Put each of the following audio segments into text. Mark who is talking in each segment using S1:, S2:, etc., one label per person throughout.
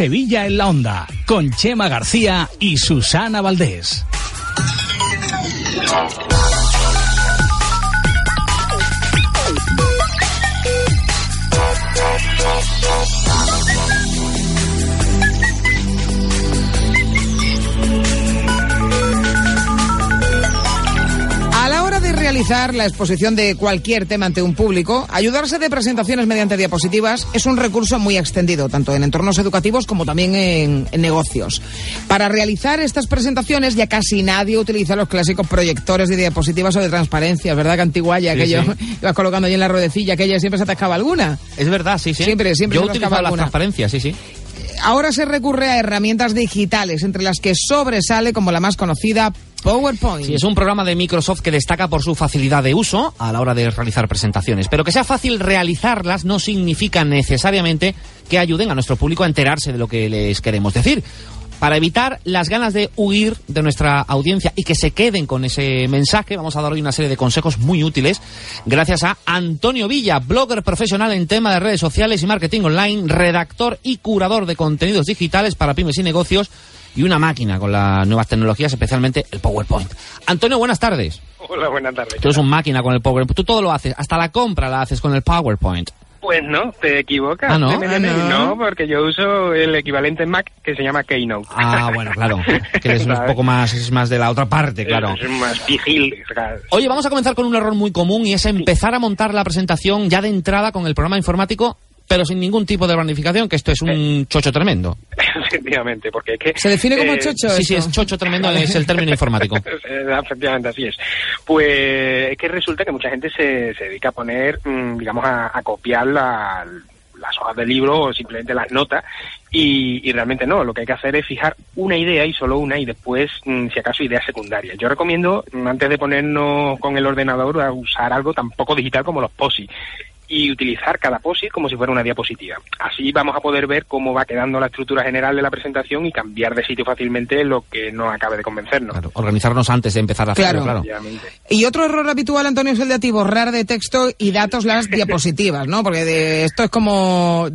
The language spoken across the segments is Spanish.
S1: Sevilla en la Onda, con Chema García y Susana Valdés.
S2: La exposición de cualquier tema ante un público, ayudarse de presentaciones mediante diapositivas es un recurso muy extendido, tanto en entornos educativos como también en, negocios. Para realizar estas presentaciones ya casi nadie utiliza los clásicos proyectores de diapositivas o de transparencias, ¿verdad? Que antiguaya, que yo ibas colocando ahí en la ruedecilla, que ella siempre se atascaba alguna.
S3: Es verdad, sí, sí.
S2: Siempre, siempre
S3: Yo utilizaba las transparencias, sí, sí
S2: ahora se recurre a herramientas digitales, entre las que sobresale como la más conocida PowerPoint.
S3: Sí, es un programa de Microsoft que destaca por su facilidad de uso a la hora de realizar presentaciones. Pero que sea fácil realizarlas no significa necesariamente que ayuden a nuestro público a enterarse de lo que les queremos decir. Para evitar las ganas de huir de nuestra audiencia y que se queden con ese mensaje, vamos a dar hoy una serie de consejos muy útiles gracias a Antonio Villa, blogger profesional en tema de redes sociales y marketing online, redactor y curador de contenidos digitales para pymes y negocios y una máquina con las nuevas tecnologías, especialmente el PowerPoint. Antonio, buenas tardes.
S4: Hola, buenas tardes.
S3: Tú eres un máquina con el PowerPoint. Tú todo lo haces, hasta la compra la haces con el PowerPoint.
S4: Pues no, te equivocas.
S3: ¿Ah, no?
S4: Ah, no? porque yo uso el equivalente en Mac que se llama Keynote.
S3: Ah, bueno, claro. Que es un poco más, es más de la otra parte, claro.
S4: Es más vigil.
S3: Oye, vamos a comenzar con un error muy común y es empezar a montar la presentación ya de entrada con el programa informático pero sin ningún tipo de planificación, que esto es un eh. chocho tremendo.
S4: Efectivamente, porque es que...
S2: ¿Se define como eh, chocho?
S3: Sí, sí, es chocho tremendo, es el término informático.
S4: Efectivamente, así es. Pues es que resulta que mucha gente se, se dedica a poner, mm, digamos, a, copiar las hojas del libro o simplemente las notas y, y, realmente no, lo que hay que hacer es fijar una idea y solo una y después, mm, si acaso, ideas secundarias. Yo recomiendo, mm, antes de ponernos con el ordenador, a usar algo tan poco digital como los POSI y utilizar cada POSIT como si fuera una diapositiva. Así vamos a poder ver cómo va quedando la estructura general de la presentación y cambiar de sitio fácilmente lo que no acabe de convencernos.
S3: organizarnos antes de empezar a hacerlo, claro.
S2: Y otro error habitual, Antonio, es el de borrar de texto y datos las diapositivas, ¿no? Porque de esto es como...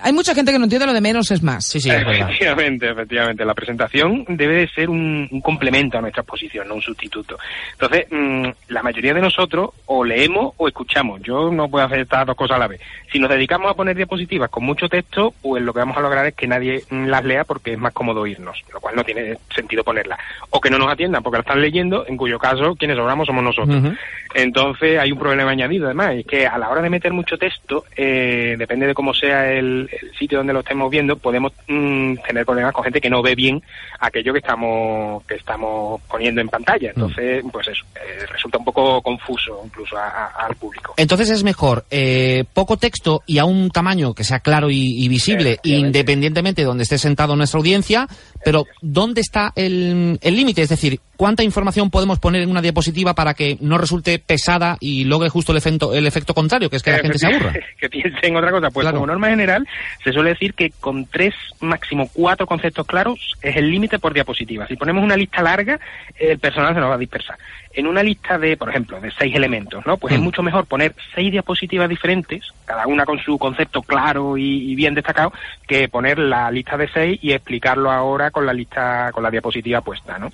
S2: Hay mucha gente que no entiende lo de menos es más.
S3: Sí, sí,
S4: efectivamente, efectivamente. La presentación debe de ser un, complemento a nuestra exposición, no un sustituto. Entonces, mm, la mayoría de nosotros o leemos o escuchamos. Yo no puedo hacer dos cosas a la vez. Si nos dedicamos a poner diapositivas con mucho texto, pues lo que vamos a lograr es que nadie las lea porque es más cómodo oírnos, lo cual no tiene sentido ponerlas. O que no nos atiendan porque la están leyendo, en cuyo caso quienes obramos somos nosotros. Entonces hay un problema añadido además, es que a la hora de meter mucho texto, eh, depende de cómo sea el, sitio donde lo estemos viendo, podemos mm, tener problemas con gente que no ve bien aquello que estamos que estamos poniendo en pantalla. Mm. Entonces, pues eso, eh, resulta un poco confuso incluso al público.
S3: Entonces es mejor eh, poco texto y a un tamaño que sea claro y, visible, independientemente de donde esté sentado nuestra audiencia, pero ¿dónde está el límite? Es decir, ¿cuánta información podemos poner en una diapositiva para que no resulte pesada y logre justo el efecto, el efecto contrario, que es que la gente se aburra?
S4: que piensen otra cosa. Pues como norma general, se suele decir que con tres, máximo cuatro conceptos claros es el límite por diapositiva. Si ponemos una lista larga, el personal se nos va a dispersar en una lista de, por ejemplo, de seis elementos, ¿no? Pues es mm. mucho mejor poner seis diapositivas diferentes, cada una con su concepto claro y, bien destacado, que poner la lista de seis y explicarlo ahora con la lista, con la diapositiva puesta, ¿no?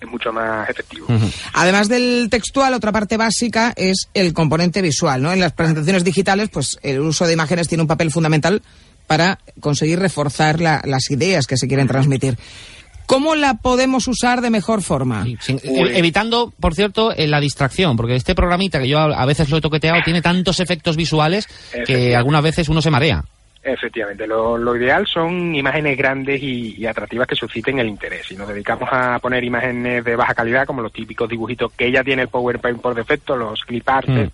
S4: es mucho más efectivo.
S2: Además del textual, otra parte básica es el componente visual, ¿no? En las presentaciones digitales, pues el uso de imágenes tiene un papel fundamental para conseguir reforzar las ideas que se quieren transmitir. ¿Cómo la podemos usar de mejor forma?
S3: Eh, evitando, por cierto, eh, la distracción, porque este programita que yo a veces lo he toqueteado tiene tantos efectos visuales que algunas veces uno se marea.
S4: Efectivamente, lo, ideal son imágenes grandes y, atractivas que susciten el interés. Si nos dedicamos a poner imágenes de baja calidad, como los típicos dibujitos que ya tiene el PowerPoint por defecto, los clip art, mm.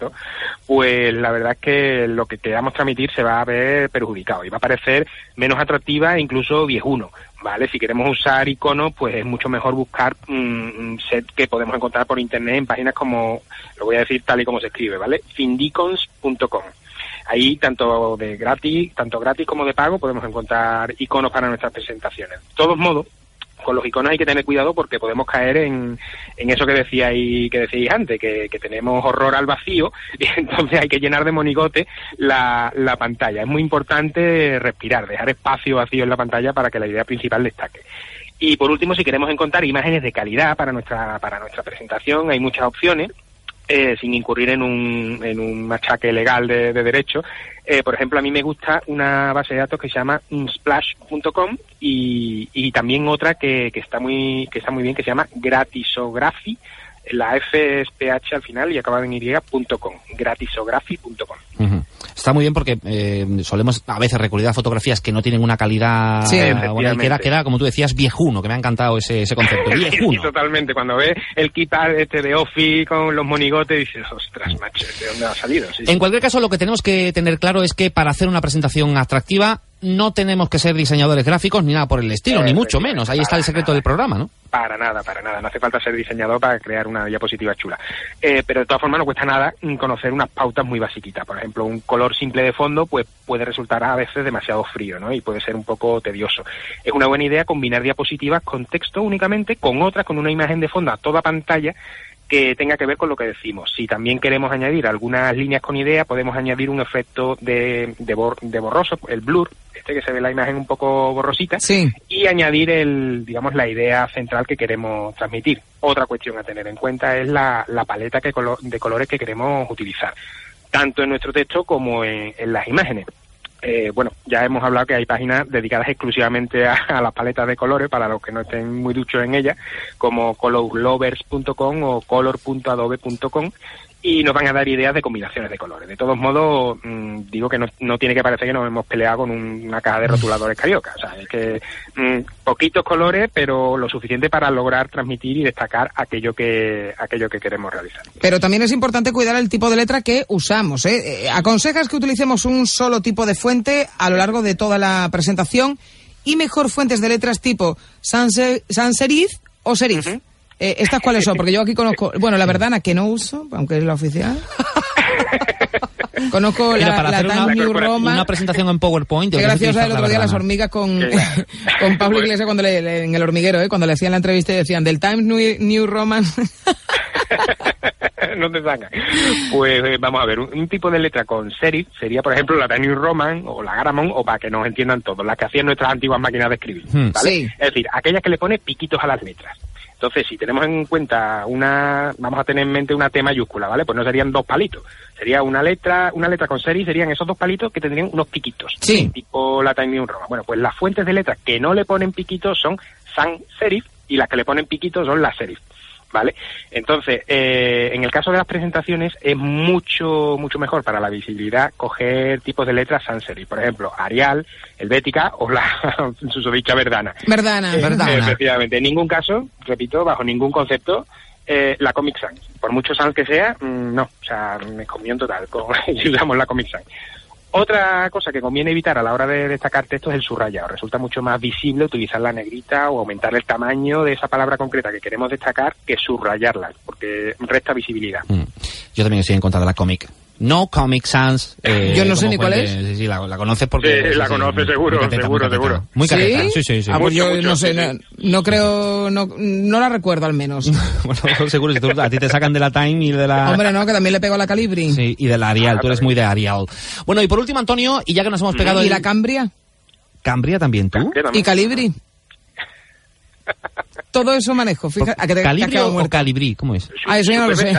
S4: pues la verdad es que lo que queramos transmitir se va a ver perjudicado y va a parecer menos atractiva e incluso viejuno. ¿vale? Si queremos usar iconos, pues es mucho mejor buscar un set que podemos encontrar por internet en páginas como, lo voy a decir tal y como se escribe, ¿vale? findicons.com. Ahí, tanto de gratis, tanto gratis como de pago, podemos encontrar iconos para nuestras presentaciones. De todos modos, con los iconos hay que tener cuidado porque podemos caer en, en eso que decíais, que decíais antes, que, que tenemos horror al vacío y entonces hay que llenar de monigote la, la pantalla. Es muy importante respirar, dejar espacio vacío en la pantalla para que la idea principal destaque. Y por último, si queremos encontrar imágenes de calidad para nuestra, para nuestra presentación, hay muchas opciones. Eh, sin incurrir en un, en un machaque legal de, de derecho. Eh, por ejemplo, a mí me gusta una base de datos que se llama splash.com y, y también otra que, que está muy que está muy bien que se llama Gratisography. La F es PH al final y acaba en y.com. Gratisography.com.
S3: Ujú. Está muy bien porque eh, solemos a veces recurrir a fotografías que no tienen una calidad
S2: Sí,
S3: buena y
S4: efectivamente.
S3: queda, queda, como tú decías, viejuno, que me ha encantado ese, ese concepto.
S4: Sí,
S3: Viejuno.
S4: totalmente. Cuando ves el kit art este de Office con los monigotes, dices, ostras, macho, ¿de dónde ha salido? Sí, sí.
S3: En cualquier caso, lo que tenemos que tener claro es que para hacer una presentación atractiva no tenemos que ser diseñadores gráficos ni nada por el estilo, ni mucho menos. Ahí está el secreto del programa, ¿no?
S4: Para nada, para nada. No hace falta ser diseñador para crear una diapositiva chula. Eh, pero de todas formas no cuesta nada conocer unas pautas muy basiquitas. Por ejemplo, un color simple de fondo pues puede resultar a veces demasiado frío, ¿no? Y puede ser un poco tedioso. Es una buena idea combinar diapositivas con texto únicamente, con otras, con una imagen de fondo a toda pantalla que tenga que ver con lo que decimos. Si también queremos añadir algunas líneas con idea, podemos añadir un efecto de, de, bor- de borroso, el blur, este que se ve la imagen un poco borrosita,
S2: Sí.
S4: y añadir el, digamos, la idea central que queremos transmitir. Otra cuestión a tener en cuenta es la, la paleta que colo- de colores que queremos utilizar, tanto en nuestro texto como en, las imágenes. Eh, bueno, ya hemos hablado que hay páginas dedicadas exclusivamente a, a las paletas de colores para los que no estén muy duchos en ellas, como colorlovers.com o color.adobe.com y nos van a dar ideas de combinaciones de colores. De todos modos, mm, digo que no, no tiene que parecer que nos hemos peleado con un- una caja de rotuladores carioca. O sea, es que mm, poquitos colores, pero lo suficiente para lograr transmitir y destacar aquello que aquello que queremos realizar.
S2: Pero también es importante cuidar el tipo de letra que usamos. ¿eh? Eh, Aconsejas que utilicemos un solo tipo de fuente a lo largo de toda la presentación y mejor fuentes de letras tipo sans, sans serif o serif.
S4: Ujú.
S2: Eh, ¿Estas cuáles son? Porque yo aquí conozco, bueno, la verdana que no uso, aunque es la oficial. conozco
S3: Mira,
S2: la,
S3: para
S2: la
S3: hacer
S2: Times
S3: una,
S2: New Roman.
S3: una presentación en PowerPoint...
S2: Qué graciosa el otro día
S3: la
S2: las hormigas con, con Pablo
S4: Bueno.
S2: Iglesias cuando le, le- en el hormiguero, ¿eh? cuando le hacían la entrevista y decían del Times New, New Roman.
S4: no te sacan. Pues eh, vamos a ver, un, un tipo de letra con serif sería, por ejemplo, la Times New Roman o la Garamond, o para que nos entiendan todos, las que hacían nuestras antiguas máquinas de escribir.
S3: Hmm.
S4: ¿vale?
S2: Sí.
S4: Es decir, aquellas que le pone piquitos a las letras. Entonces, si tenemos en cuenta una, vamos a tener en mente una T mayúscula, ¿vale? Pues no serían dos palitos. Sería una letra, una letra con serif, serían esos dos palitos que tendrían unos piquitos.
S2: Sí.
S4: Tipo la Times New Roman. Bueno, pues las fuentes de letras que no le ponen piquitos son sans serif y las que le ponen piquitos son las serif. ¿Vale? Entonces, eh, en el caso de las presentaciones es mucho, mucho mejor para la visibilidad coger tipos de letras sans serif. Por ejemplo, Arial, Helvética o la susodicha Verdana.
S2: Verdana.
S4: Eh,
S3: Verdana.
S4: Efectivamente, en ningún caso, repito, bajo ningún concepto, eh, la Comic Sans. Por mucho sans que sea, mm, no. O sea, me comió en total con, si usamos la Comic Sans. Otra cosa que conviene evitar a la hora de destacar texto es el subrayado. Resulta mucho más visible utilizar la negrita o aumentar el tamaño de esa palabra concreta que queremos destacar que subrayarla, porque resta visibilidad.
S3: Mm. Yo también estoy en contra de la Comic. No Comic Sans. eh,
S2: Yo no sé ni cuál es.
S3: Sí, sí, la, la conoces porque...
S4: Sí, la conoces seguro,
S3: muy cateta,
S4: seguro,
S3: muy
S4: seguro.
S3: Muy cateta,
S2: ¿Sí?
S3: sí, sí, sí.
S2: Ah, pues
S4: Mucho,
S2: yo
S4: mucho,
S2: no sé,
S4: sí,
S2: no,
S4: sí.
S2: no creo, no, no la recuerdo al menos.
S3: bueno, seguro, si tú- a ti te sacan de la Time y de la...
S2: Hombre, no, que también le pego a la Calibri.
S3: Sí, y de la Arial,
S4: Ah,
S3: tú eres muy de Arial. Bueno, y por último, Antonio, y ya que nos hemos pegado
S2: ¿Y
S3: el...
S2: la Cambria?
S3: Cambria también, ¿tú?
S4: ¿Qué
S2: ¿Y? Calibri? Todo eso manejo. Fíjate, a que te,
S3: ¿Calibri o. Calibri? ¿Cómo es?
S2: Ah, eso ya no lo sé.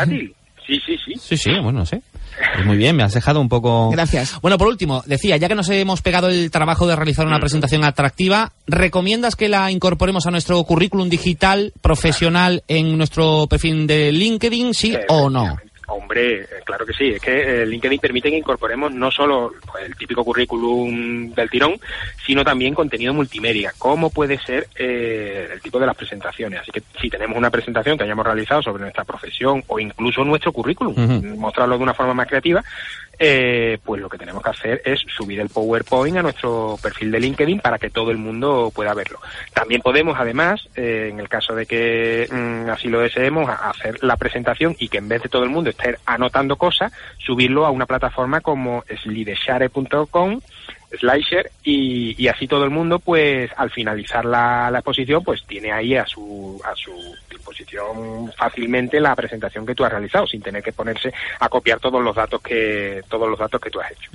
S4: Sí, sí, sí.
S3: Sí, sí, bueno, no sé. Pues muy bien, me has dejado un poco...
S2: Gracias.
S3: Bueno, por último, decía, ya que nos hemos pegado el trabajo de realizar una presentación atractiva, ¿recomiendas que la incorporemos a nuestro currículum digital profesional en nuestro perfil de LinkedIn, sí o no?
S4: Hombre, eh, claro que sí. Es que eh, LinkedIn permite que incorporemos no solo pues, el típico currículum del tirón, sino también contenido multimedia, como puede ser eh, el tipo de las presentaciones. Así que si tenemos una presentación que hayamos realizado sobre nuestra profesión o incluso nuestro currículum, mostrarlo de una forma más creativa, eh, pues lo que tenemos que hacer es subir el PowerPoint a nuestro perfil de LinkedIn para que todo el mundo pueda verlo. También podemos, además, eh, en el caso de que mm, así lo deseemos, hacer la presentación y que en vez de todo el mundo esté anotando cosas, subirlo a una plataforma como slideshare.com Slideshare y, y, así todo el mundo pues al finalizar la, la, exposición pues tiene ahí a su a su disposición fácilmente la presentación que tú has realizado sin tener que ponerse a copiar todos los datos que todos los datos que tú has hecho.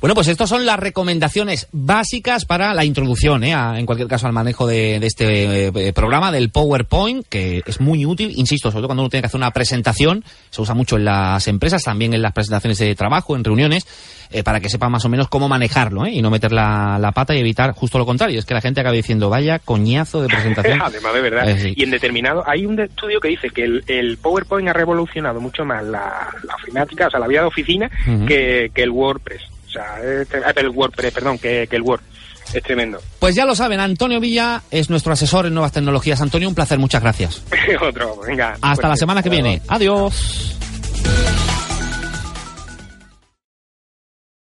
S3: Bueno, pues estas son las recomendaciones básicas para la introducción, ¿eh? a, en cualquier caso, al manejo de, de este eh, programa, del PowerPoint, que es muy útil, insisto, sobre todo cuando uno tiene que hacer una presentación, se usa mucho en las empresas, también en las presentaciones de trabajo, en reuniones, eh, para que sepa más o menos cómo manejarlo ¿eh? y no meter la, la, pata y evitar justo lo contrario, es que la gente acabe diciendo, vaya coñazo de presentación.
S4: Además, de verdad.
S3: Eh, sí.
S4: Y en determinado, hay un estudio que dice que el, el PowerPoint ha revolucionado mucho más la, la ofimática, o sea, la vida de oficina, uh -huh. que, que el WordPress. O sea, el WordPress, perdón, que, que el Word. Es tremendo.
S3: Pues ya lo saben, Antonio Villa es nuestro asesor en nuevas tecnologías. Antonio, un placer, muchas gracias.
S4: Otro, venga.
S3: Hasta la semana que viene. Adiós.